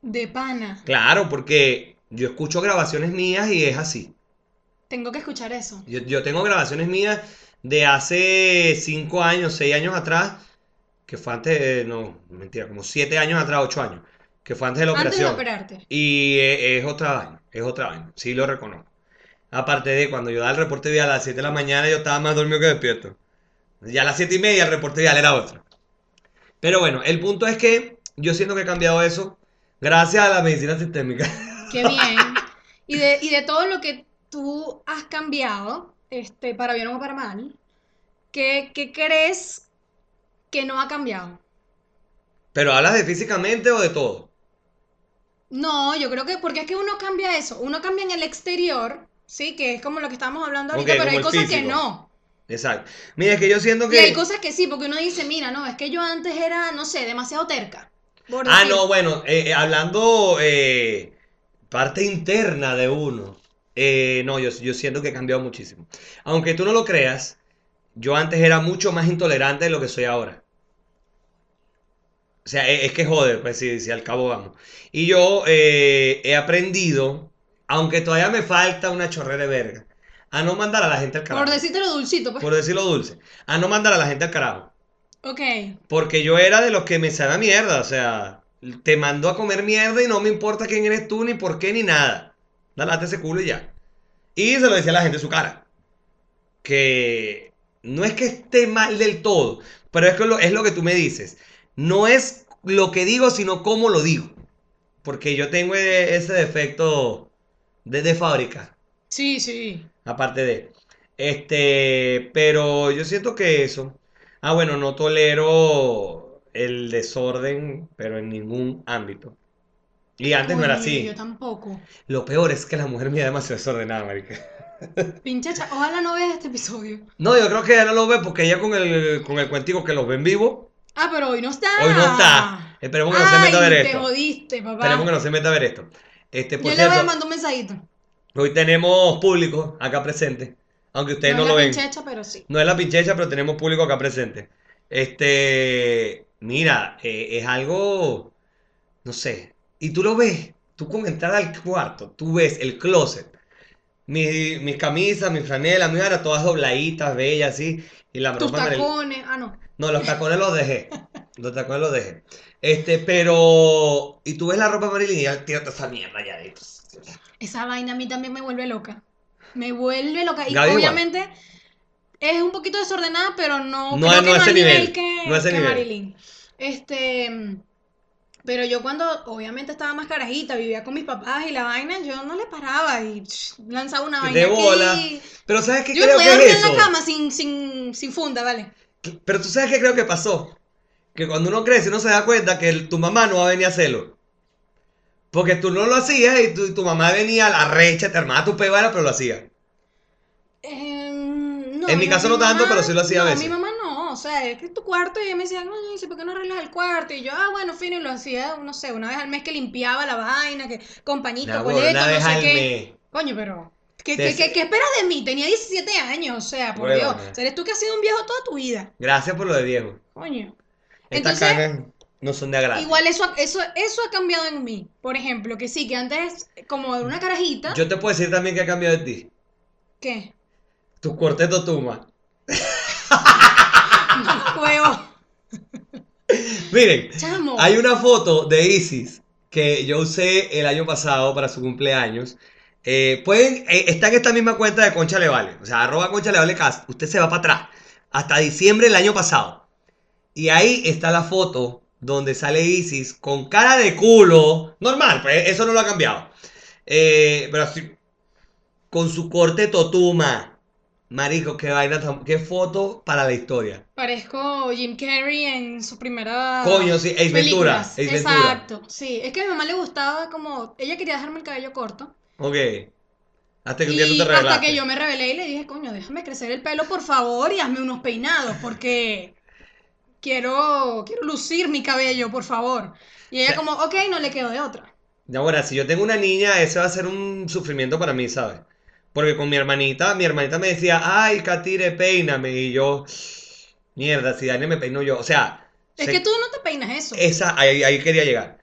De pana. Claro, porque yo escucho grabaciones mías y es así. Tengo que escuchar eso. Yo, yo tengo grabaciones mías de hace 5 años, 6 años atrás, que fue antes, de- no, mentira, como 7 años atrás, 8 años, que fue antes de la Antes de operación. operarte. Y e- es, otra vaina, es otra vaina, sí lo reconozco. Aparte de cuando yo daba el reporte vial a las 7 de la mañana, yo estaba más dormido que despierto. Ya a las 7 y media el reporte vial era otro. Pero bueno, el punto es que yo siento que he cambiado eso Gracias a la medicina sistémica. Qué bien. Y de, y de todo lo que tú has cambiado, este, para bien o para mal, ¿qué, qué crees que no ha cambiado? Pero hablas de físicamente o de todo. No, yo creo que, porque es que uno cambia eso, uno cambia en el exterior, sí, que es como lo que estábamos hablando ahorita, pero hay cosas que no. Exacto. Mira, es que yo siento Y hay que. cosas que sí, porque uno dice, mira, no, es que yo antes era, no sé, demasiado terca. Ah, no, bueno, eh, eh, hablando eh, parte interna de uno. eh, no, yo, yo siento que he cambiado muchísimo. Aunque tú no lo creas, yo antes era mucho más intolerante de lo que soy ahora. O sea, e- es, que joder, pues si, si al cabo vamos. Y yo he aprendido, aunque todavía me falta una chorrera de verga, a no mandar a la gente al carajo. Por decirte lo dulcito, pues. Por decirlo dulce. A no mandar a la gente al carajo. Ok. Porque yo era de los que me sabe a mierda, o sea, te mando a comer mierda y no me importa quién eres tú, ni por qué, ni nada. Dale ese culo y ya. Y se lo decía a la gente en su cara. Que no es que esté mal del todo, pero es, que lo, es lo que tú me dices. No es lo que digo, sino cómo lo digo. Porque yo tengo e- ese defecto de, de fábrica. Sí, sí. Aparte de. Este, pero yo siento que eso. Ah, bueno, no tolero el desorden, pero en ningún ámbito. Y antes no era así. Yo tampoco. Lo peor es que la mujer mía es demasiado desordenada, marica. Pinche cha- Ojalá no veas este episodio. No, yo creo que ella no lo ve porque ella con el, con el cuentico que los ve en vivo, Ah, pero hoy no está. hoy no está. Esperemos que no se meta a ver te esto. jodiste, papá. Esperemos que no se meta a ver esto. Este, por Yo le voy a mandar un mensajito. hoy tenemos público acá presente. Aunque ustedes no no, es lo la ven. pinchecha, pero sí. No es la pinchecha, pero tenemos público acá presente. Este, mira, eh, es algo, no sé. Y tú lo ves, tú con entrar al cuarto, tú ves el closet. Mi- mis camisas, mis franelas, mis varas, todas dobladitas, bellas, así. Y la Tus ropa tacones. Ah, no. No, los tacones los dejé. Los tacones los dejé. Este, pero. Y tú ves la ropa Marilyn y ya tírate esa mierda ya de. Esa vaina a mí también me vuelve loca. Me vuelve loca. Y Gaby igual. obviamente es un poquito desordenada, pero no, No creo que no no ese nivel, nivel, que, no a ese que nivel. Marilyn. Este. Pero yo cuando obviamente estaba más carajita, vivía con mis papás y la vaina, yo no le paraba y lanzaba una Que vaina te aquí. bola. Pero ¿sabes qué Yo me creo podía que es en la eso? cama sin, sin, sin funda, ¿vale? Pero tú sabes qué creo que pasó. Que cuando uno crece, uno se da cuenta que el- tu mamá no va a venir a hacerlo. Porque tú no lo hacías y tu, tu mamá venía a la recha, te armaba tu pebara, pero lo hacía. Em, no, En mi caso no tanto, pero sí lo hacía a veces. mi mamá no, o sea, es que es tu cuarto y ella me decía, no, dice, ¿por qué no arreglas el cuarto? Y yo, ah, bueno, fino, y lo hacía, no sé, una vez al mes que limpiaba la vaina, que coleto, huevona, no sé al qué. mes. Coño, pero, ¿qué, qué, qué- qué esperas de mí? Tenía 17 años, o sea, por. Dios, o sea, eres tú que has sido un viejo toda tu vida, Gracias por lo de viejo. coño. Estas Entonces, canas no son de agrado. Igual eso, eso, eso ha cambiado en mí, por ejemplo, que sí, que antes, como de una carajita, Yo te puedo decir también que ha cambiado de ti. ¿qué? Tu cuarteto tuma. Huevo, Miren, chamo. hay una foto de Isis que yo usé el año pasado para su cumpleaños. Eh, pueden, eh, está en esta misma cuenta de Concha Le Vale. O sea, arroba Concha Le Vale Cast. Usted se va para atrás. Hasta diciembre del año pasado. Y ahí está la foto donde sale Isis con cara de culo. Normal, pues eso no lo ha cambiado. Eh, pero así, con su corte totuma. Marico, qué vaina, tan- qué foto para la historia. Parezco Jim Carrey en su primera Coño, sí, Ace Ventura, películas. Ace Ventura. Exacto, sí. Es que a mi mamá le gustaba como... Ella quería dejarme el cabello corto. Ok. Hasta que un día tú Y te hasta revelaste. que yo me rebelé y le dije, coño, déjame crecer el pelo, por favor, y hazme unos peinados, porque quiero, quiero lucir mi cabello, por favor. Y ella como, ok, no le quedó de otra. Bueno, si yo tengo una niña, ese va a ser un sufrimiento para mí, ¿sabes? Porque con mi hermanita, mi hermanita me decía, ay, Katire, peíname. Y yo, mierda, si Dani me peino yo. O sea, Es se- que tú no te peinas eso. esa, ahí, ahí quería llegar.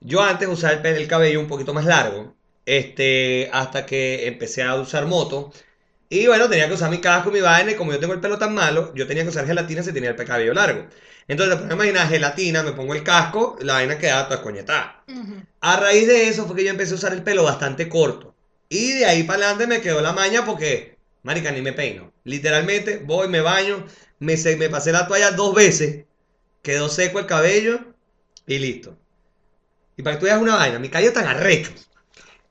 Yo antes usaba el, el cabello un poquito más largo, este, hasta que empecé a usar moto. Y bueno, tenía que usar mi casco, mi vaina, y como yo tengo el pelo tan malo, yo tenía que usar gelatina si tenía el cabello largo. Entonces, pues imaginar gelatina, me pongo el casco, la vaina quedaba toda escoñetada. Ujú. A raíz de eso fue que yo empecé a usar el pelo bastante corto. Y de ahí para adelante me quedó la maña porque, marica, ni me peino. Literalmente voy, me baño, me, se- me pasé la toalla dos veces, quedó seco el cabello y listo. Y para que tú veas una vaina, mi cabello tan arrecho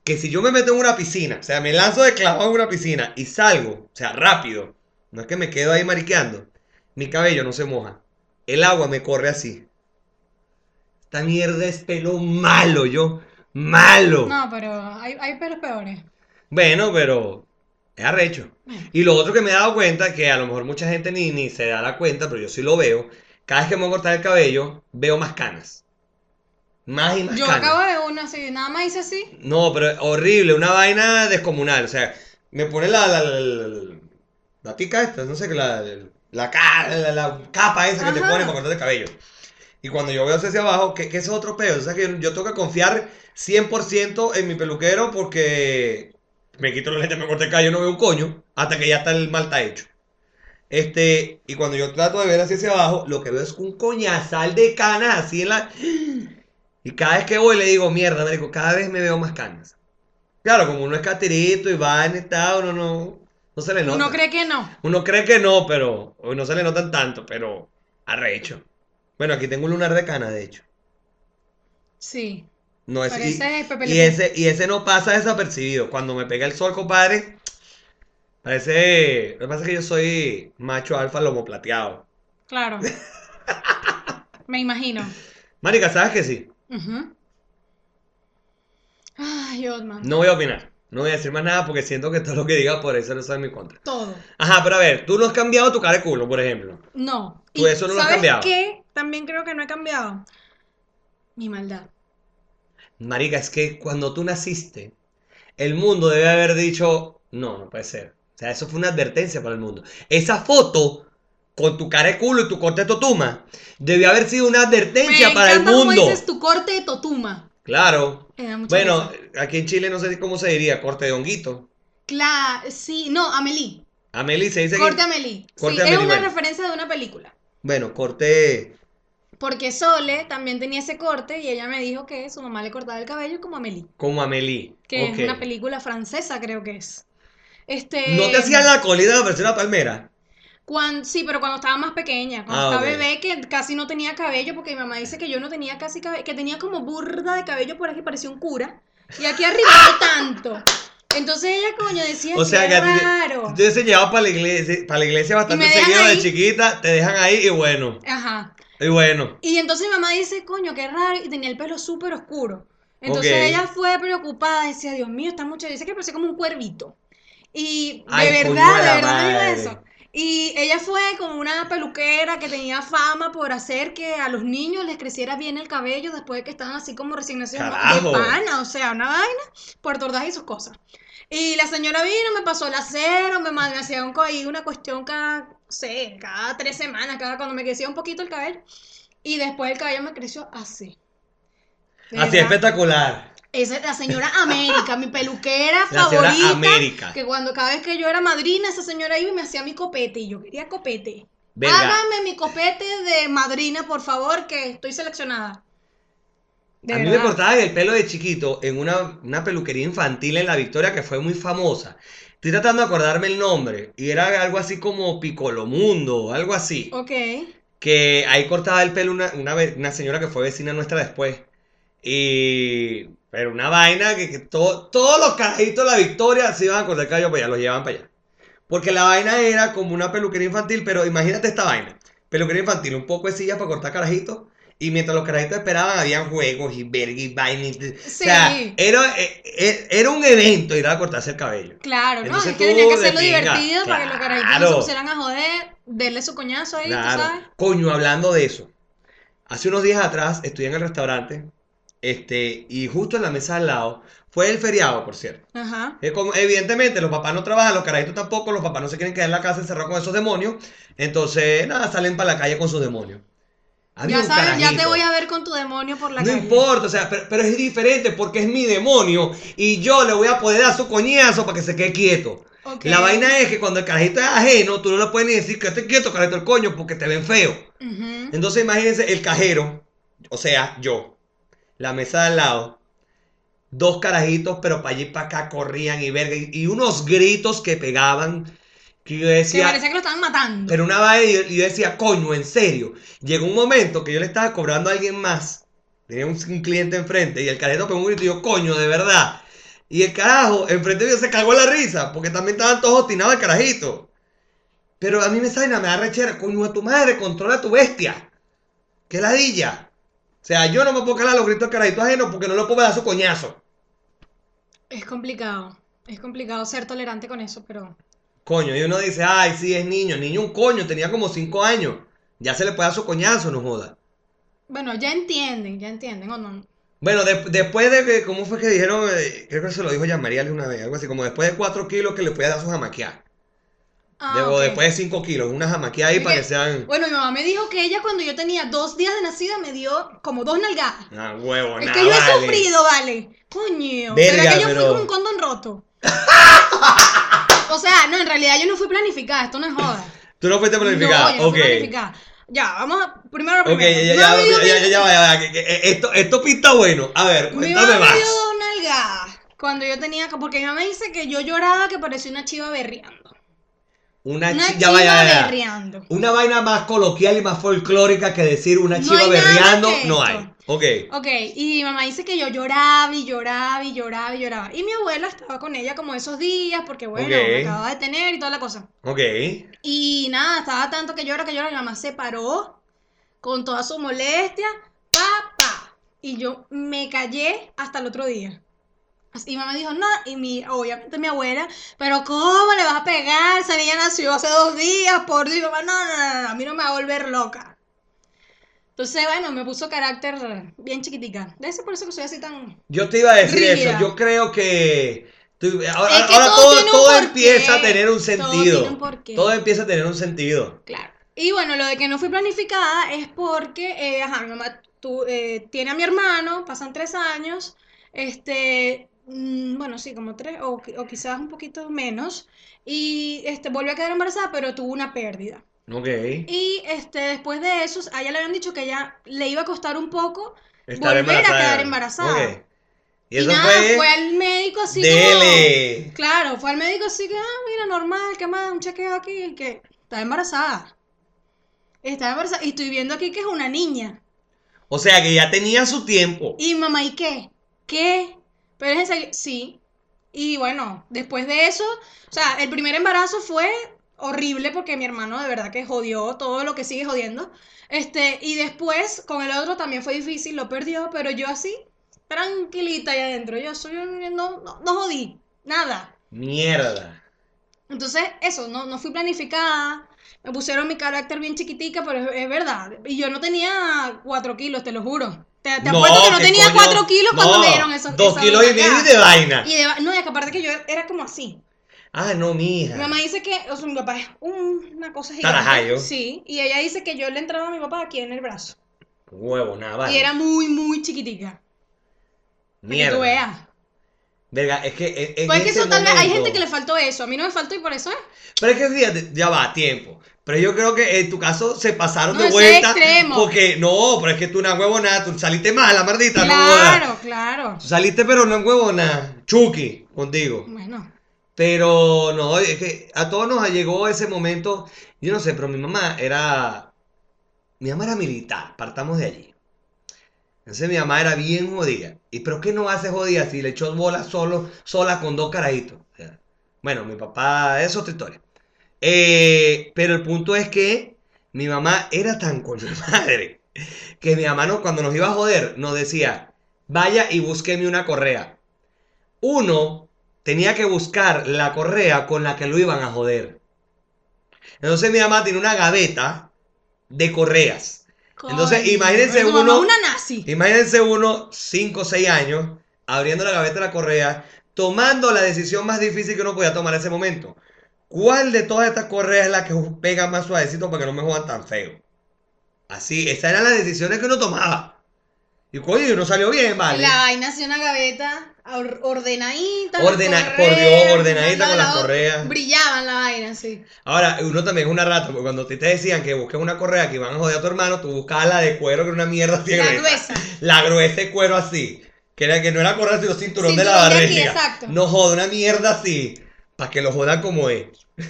que si yo me meto en una piscina, o sea, me lanzo de clavado en una piscina y salgo, o sea, rápido, no es que me quedo ahí mariqueando, mi cabello no se moja. El agua me corre así. Esta mierda es pelo malo, yo. Malo. No, pero hay, hay pelos peores. Bueno, pero es arrecho. Y lo otro que me he dado cuenta, que a lo mejor mucha gente ni, ni se da la cuenta, pero yo sí lo veo, cada vez que me voy a cortar el cabello, veo más canas. Más y más Yo acabo de ver una así, nada más hice así. No, pero horrible, una vaina descomunal. O sea, me pone la, la, la, la, la tica esta, no sé qué, la, la, ca- la, la capa esa que te Ajá. pone para cortar el cabello. Y cuando yo veo hacia abajo, que, que eso es otro pedo. O sea, que yo, yo tengo que confiar 100% en mi peluquero porque me quito los lentes, me corto el cabello, no veo un coño, hasta que ya está el mal está hecho. Este, y cuando yo trato de ver hacia, hacia abajo, lo que veo es un coñazal de canas así en la... Y cada vez que voy le digo, mierda, marico, cada vez me veo más canas. Claro, como uno es catirito y va en estado, uno no, no se le nota. Uno cree que no. Uno cree que no, pero no se le notan tanto, pero arrecho. Bueno, aquí tengo un lunar de cana, de hecho. Sí. No es, y, y ese, y ese no pasa desapercibido. Cuando me pega el sol, compadre, parece... Lo que pasa es que yo soy macho alfa lomo plateado. Claro. Me imagino. Marica, ¿sabes que sí? Ujú. Ay, Otman. No voy a opinar. No voy a decir más nada porque siento que todo lo que diga por eso no está en mi contra. Todo. Ajá, pero a ver, tú no has cambiado tu cara de culo, por ejemplo. No. Tú eso no lo has ¿sabes cambiado. qué? También creo que no he cambiado. Mi maldad. Marica, es que cuando tú naciste, el mundo debe haber dicho, no, no puede ser. O sea, eso fue una advertencia para el mundo. Esa foto con tu cara de culo y tu corte de totuma debió haber sido una advertencia Me para el encanta cómo mundo. dices tu corte de totuma. Claro. Bueno, aquí en Chile no sé cómo se diría, corte de honguito. Claro, sí, no, Amelie. Amelie se dice que- Corte Amelie. Corte sí, Amelie, es una bueno. referencia de una película. Bueno, corte... Porque Sole también tenía ese corte y ella me dijo que su mamá le cortaba el cabello como Amelie, como Amelie. que es una película francesa, creo que es. Este, ¿No te hacían la colita de la palmera? Cuan- sí, pero cuando estaba más pequeña, cuando Ah, estaba bebé, que casi no tenía cabello, porque mi mamá dice que yo no tenía casi cabello, que tenía como burda de cabello por aquí, parecía un cura, y aquí arriba no tanto. Entonces ella, coño, decía, O sea que raro. tú te llevado para la iglesia, para la iglesia bastante seguido de chiquita, te dejan ahí y bueno, Ajá. y bueno. Y entonces mi mamá dice, coño, qué raro, y tenía el pelo súper oscuro. Entonces ella fue preocupada, decía, Dios mío, esta muchacha dice que parecía como un cuervito. Y de Ay, verdad, de verdad madre. eso. Y ella fue como una peluquera que tenía fama por hacer que a los niños les creciera bien el cabello después de que estaban así como recién nacidos. pana, o sea, una vaina, Puerto Ordaz y sus cosas. Y la señora vino, me pasó el acero, me, me hacía un, ahí una cuestión cada, no sé, cada tres semanas, cada cuando me crecía un poquito el cabello. Y después el cabello me creció así. Así espectacular. Esa es la señora América, mi peluquera La favorita. América. Que cuando cada vez que yo era madrina, esa señora iba y me hacía mi copete. Y yo quería copete. Verga. Hágame mi copete de madrina, por favor, que estoy seleccionada. De a mí me cortaban el pelo de chiquito en una, una peluquería infantil en La Victoria que fue muy famosa. Estoy tratando de acordarme el nombre. Y era algo así como Picolomundo, algo así. Ok. Que ahí cortaba el pelo una, una, una señora que fue vecina nuestra después. Y... Pero una vaina que, que todo- todos los carajitos de La Victoria se iban a cortar el cabello para allá, los llevaban para allá. Porque la vaina era como una peluquería infantil, pero imagínate esta vaina. Peluquería infantil, un poco de sillas para cortar carajitos. Y mientras los carajitos esperaban, habían juegos y verga y vaina. y- O sea, Sí. era, eh, eh, era un evento ir a cortarse el cabello. Claro, ¿no? Entonces es que tú tenía que hacerlo divertido para que los carajitos no se claro. pusieran a joder, darle su coñazo ahí, tú Claro. sabes. Coño, hablando de eso. Hace unos días atrás estoy en el restaurante. Este, y justo en la mesa al lado. Fue el feriado, por cierto. Ajá. Es como- evidentemente, los papás no trabajan, los carajitos tampoco, los papás no se quieren quedar en la casa encerrados con esos demonios. Entonces, nada, salen para la calle con sus demonios. Había Ya sabes, ya te carajito. voy a ver con tu demonio por la No calle. importa, o sea, pero, pero es diferente porque es mi demonio y yo le voy a poder dar su coñazo para que se quede quieto. Ok. La vaina es que cuando el carajito es ajeno, tú no le puedes ni decir que esté quieto, carajito el coño, porque te ven feo. Ujú. Entonces imagínense el cajero, o sea, yo, la mesa de al lado, dos carajitos, pero para allí y para acá corrían y verga, y, y unos gritos que pegaban, que yo Que decía, parecía que lo estaban matando. pero una y yo, y yo decía, coño, en serio. Llegó un momento que yo le estaba cobrando a alguien más Tenía un, un cliente enfrente y el carajito pegó un grito y yo, coño, de verdad. Y el carajo, enfrente mío se cagó la risa, porque también estaban todos obstinados al carajito. Pero a mí me sale, me da rechera, coño de tu madre, controla a tu bestia. Qué ladilla. O sea, yo no me puedo calar los gritos del carajito ajeno porque no lo puedo dar su coñazo. Es complicado. Es complicado ser tolerante con eso, pero. Coño, y uno dice, ay, sí, es niño. Niño un coño, tenía como 5 años. Ya se le puede dar su coñazo, no joda. Bueno, ya entienden, ya entienden, ¿o no? Bueno, de- después de que, ¿cómo fue que dijeron? Eh, creo que se lo dijo ya María una vez, algo así, como después de 4 kilos que le puede dar su jamaqueada. Ah, De- O ok. después de 5 kilos, una jamaqueada ahí Es para que- sean... Bueno, mi mamá me dijo que ella cuando yo tenía dos días de nacida me dio como dos nalgadas. Ah, huevo, Es nada, que yo he sufrido, vale. Coño. Verga, es que yo pero- fui con un condón roto. o sea, no, en realidad yo no fui planificada, esto no es joda. Tú no fuiste planificada, No, yo no fui planificada. Ya, vamos a. Primero lo Ok, primero. ya, ya, ya, ya, eh, esto, esto pinta bueno. A ver, cuéntame mamá me más. dio dos nalgadas cuando yo tenía. Porque mi mamá dice que yo lloraba que parecía una chiva berreando. Una, Una chi- chiva ya va, ya, ya. berreando. Una vaina más coloquial y más folclórica que decir una No chiva berreando, no hay. Ok. Ok, y mi mamá dice que yo lloraba y lloraba y lloraba y lloraba. Y mi abuela estaba con ella como esos días, porque bueno, me acababa de tener y toda la cosa. Ok. Y nada, estaba tanto que llora, que llora, mi mamá se paró con toda su molestia, pa, pa. Y yo me callé hasta el otro día. Y mamá dijo, no, y mi, obviamente mi abuela, pero ¿cómo le vas a pegar? Esa niña nació hace dos días, por Dios, mamá, no, no, no, no, a mí no me va a volver loca. Entonces, bueno, me puso carácter bien chiquitica. Debe ser por eso que soy así tan... Yo te iba a decir Rígida. eso. Yo creo que. tú- ahora Es que ahora todo todo, empieza a tener un sentido. tiene un porqué. Todo empieza a tener un sentido. Claro. Y bueno, lo de que no fui planificada es porque, eh, ajá, mi mamá tu- eh, tiene a mi hermano, pasan tres años, este, bueno, sí, como tres, o, o quizás un poquito menos, y este, volvió a quedar embarazada, pero tuvo una pérdida. Ok. Y este, después de eso, a ella le habían dicho que ella le iba a costar un poco Estar volver a quedar embarazada. Ok. Y Y, eso nada, fue. fue al médico así como... Dele. Claro, fue al médico así que, ah, mira, normal, que más, un chequeo aquí, que está embarazada. Está embarazada. Y estoy viendo aquí que es una niña. O sea que ya tenía su tiempo. Y mamá, ¿y qué? ¿Qué? Pero es serio, sí. Y bueno, después de eso, o sea, el primer embarazo fue horrible porque mi hermano de verdad que jodió todo lo que sigue jodiendo. Este, y después con el otro también fue difícil, lo perdió, pero yo así, tranquilita ahí adentro. Yo soy, no, no, no jodí, nada. Mierda. Entonces, eso, no, no fui planificada. Me pusieron mi carácter bien chiquitica, pero es, es verdad. Y yo no tenía cuatro kilos, te lo juro. Te, te apuesto que no ¿qué tenía coño? cuatro kilos cuando No, me dieron esos Dos kilos y medio y de vaina. Y de no, que aparte que yo era como así. Ah, no, mija. Mi mamá dice que, o sea, mi papá es un- una cosa gigante. Tarajayo. Sí, y ella dice que yo le entraba a mi papá aquí en el brazo. Huevo, nada, vale. Y era muy, muy chiquitica. Para que Mierda. tú veas. Verga, es que en- en Pues es que eso tal vez, hay gente que le faltó eso. A mí no me faltó y por eso es. Pero es que fíjate, ya va, tiempo. Pero yo creo que en tu caso se pasaron No, de eso vuelta. extremo. Porque no, pero es que tú una huevona, tú saliste mala, maldita, no Claro, jodas. claro. Tú saliste, pero no huevona. Chucky, contigo. Bueno. Pero no, es que a todos nos llegó ese momento. Yo no sé, pero mi mamá era. Mi mamá era militar, partamos de allí. Entonces mi mamá era bien jodida. ¿Y pero qué no hace jodida si le echó bola solo, sola con dos carajitos? O sea, bueno, mi papá, es otra historia. Eh, pero el punto es que mi mamá era tan con mi madre que mi mamá no, cuando nos iba a joder nos decía, vaya y búsqueme una correa. Uno tenía que buscar la correa con la que lo iban a joder. Entonces mi mamá tiene una gaveta de correas. Entonces, imagínense uno- es una nazi. Imagínense uno, 5 o 6 años, abriendo la gaveta de la correa, tomando la decisión más difícil que uno podía tomar en ese momento. ¿Cuál de todas estas correas es la que pega más suavecito para que no me jodan tan feo? Así, esas eran las decisiones que uno tomaba. Y coño, y uno salió bien, ¿vale? La vaina hacía una gaveta or- ordenadita. Ordena- por Dios, ordenadita con las correas. Brillaban la vaina, sí. Ahora, uno también es una rata, porque cuando te decían que busques una correa que iban a joder a tu hermano, tú buscabas la de cuero, que era una mierda así La gruesa. La gruesa de cuero así. Que, era, que no era correa, sino cinturón, de la Cinturón de aquí, barriga. exacto. No joda, una mierda así. Para que lo jodan como es.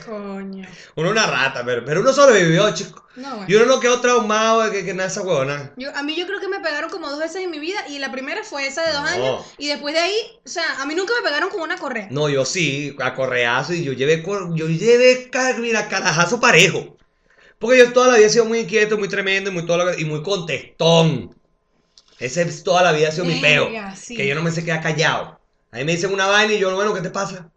Coño. Uno una rata, pero, pero uno sobrevivió, chico. No, bueno. Y uno no quedó traumado de que, que nada esa huevona. Yo- a mí yo creo que me pegaron como dos veces en mi vida y la primera fue esa de dos No. años y después de ahí, o sea, a mí nunca me pegaron con una correa. No, yo sí, a correazo y yo llevé, yo llevé, mira, carajazo parejo. Porque yo toda la vida he sido muy inquieto, muy tremendo y muy, todo lo y muy contestón. Ese es toda la vida ha sido mi peo. Sí. Que yo no me sé quedar callado. A mí me dicen una vaina y yo, bueno, ¿qué te pasa?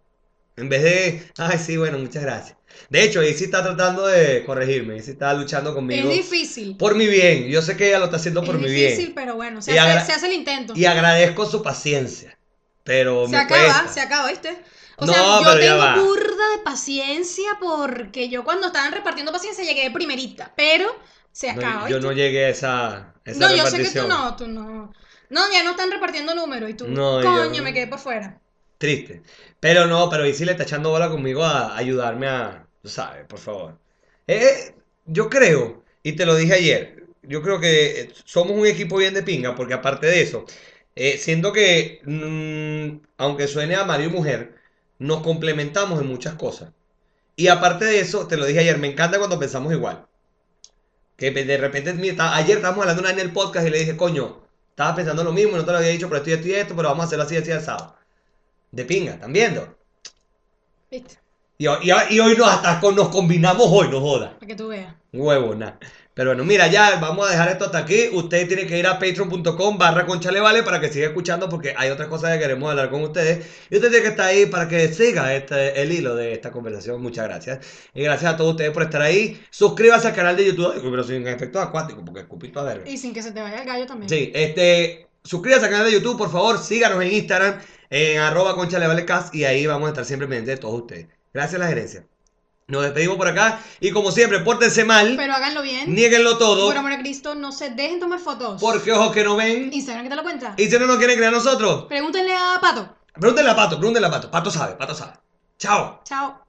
En vez de, ay, sí, bueno, muchas gracias. De hecho, Izzy está tratando de corregirme. Izzy está luchando conmigo. Es difícil. Por mi bien. Yo sé que ella lo está haciendo por es mi difícil, bien. pero bueno, se hace, agra- se hace el intento. Y agradezco su paciencia. Pero se me acaba, cuesta. se acaba, ¿viste? O No, sea, yo pero ya va. tengo burda de paciencia porque yo cuando estaban repartiendo paciencia llegué de primerita, pero se No, acaba, yo ¿viste? no llegué a esa, esa No, yo sé que tú no, tú no. No, ya no están repartiendo números y tú, No, coño, me quedé por fuera. Triste. Pero no, pero Izzy le está echando bola conmigo a ayudarme a, tú sabes, por favor. Eh, yo creo, y te lo dije ayer, yo creo que eh, somos un equipo bien de pinga, porque aparte de eso, eh, siento que, mm, aunque suene a marido y mujer, nos complementamos en muchas cosas. Y aparte de eso, te lo dije ayer, me encanta cuando pensamos igual. Que de repente, mira, ayer estábamos hablando en el podcast y le dije, coño, estaba pensando lo mismo, no te lo había dicho, pero esto y esto y esto, pero vamos a hacerlo así, así, asado. De pinga, ¿están viendo? ¿Viste? Y, ho- y, ho- y hoy nos, hasta con- nos combinamos hoy, no joda. Para que tú veas. Huevo, nada. Pero bueno, mira, ya vamos a dejar esto hasta aquí. Usted tiene que ir a patreon.com barra conchalevale para que siga escuchando porque hay otras cosas que queremos hablar con ustedes. Y usted tiene que estar ahí para que siga este, el hilo de esta conversación. Muchas gracias. Y gracias a todos ustedes por estar ahí. Suscríbase al canal de YouTube, pero sin efectos acuáticos porque escupito a verga. Y sin que se te vaya el gallo también. Sí, este, suscríbase al canal de YouTube, por favor, síganos en Instagram, en arroba conchalevalecast, y ahí vamos a estar siempre pendientes de todos ustedes. Gracias a la gerencia. Nos despedimos por acá, y como siempre, pórtense mal, Pero háganlo bien. nieguenlo todo, Por amor a Cristo, no se dejen tomar fotos. porque ojos que no ven, Instagram, ¿qué te lo cuenta? y si no nos quieren creer a nosotros, Pregúntenle a Pato. pregúntenle a Pato, pregúntenle a Pato, Pato sabe, Pato sabe. Chao. Chao.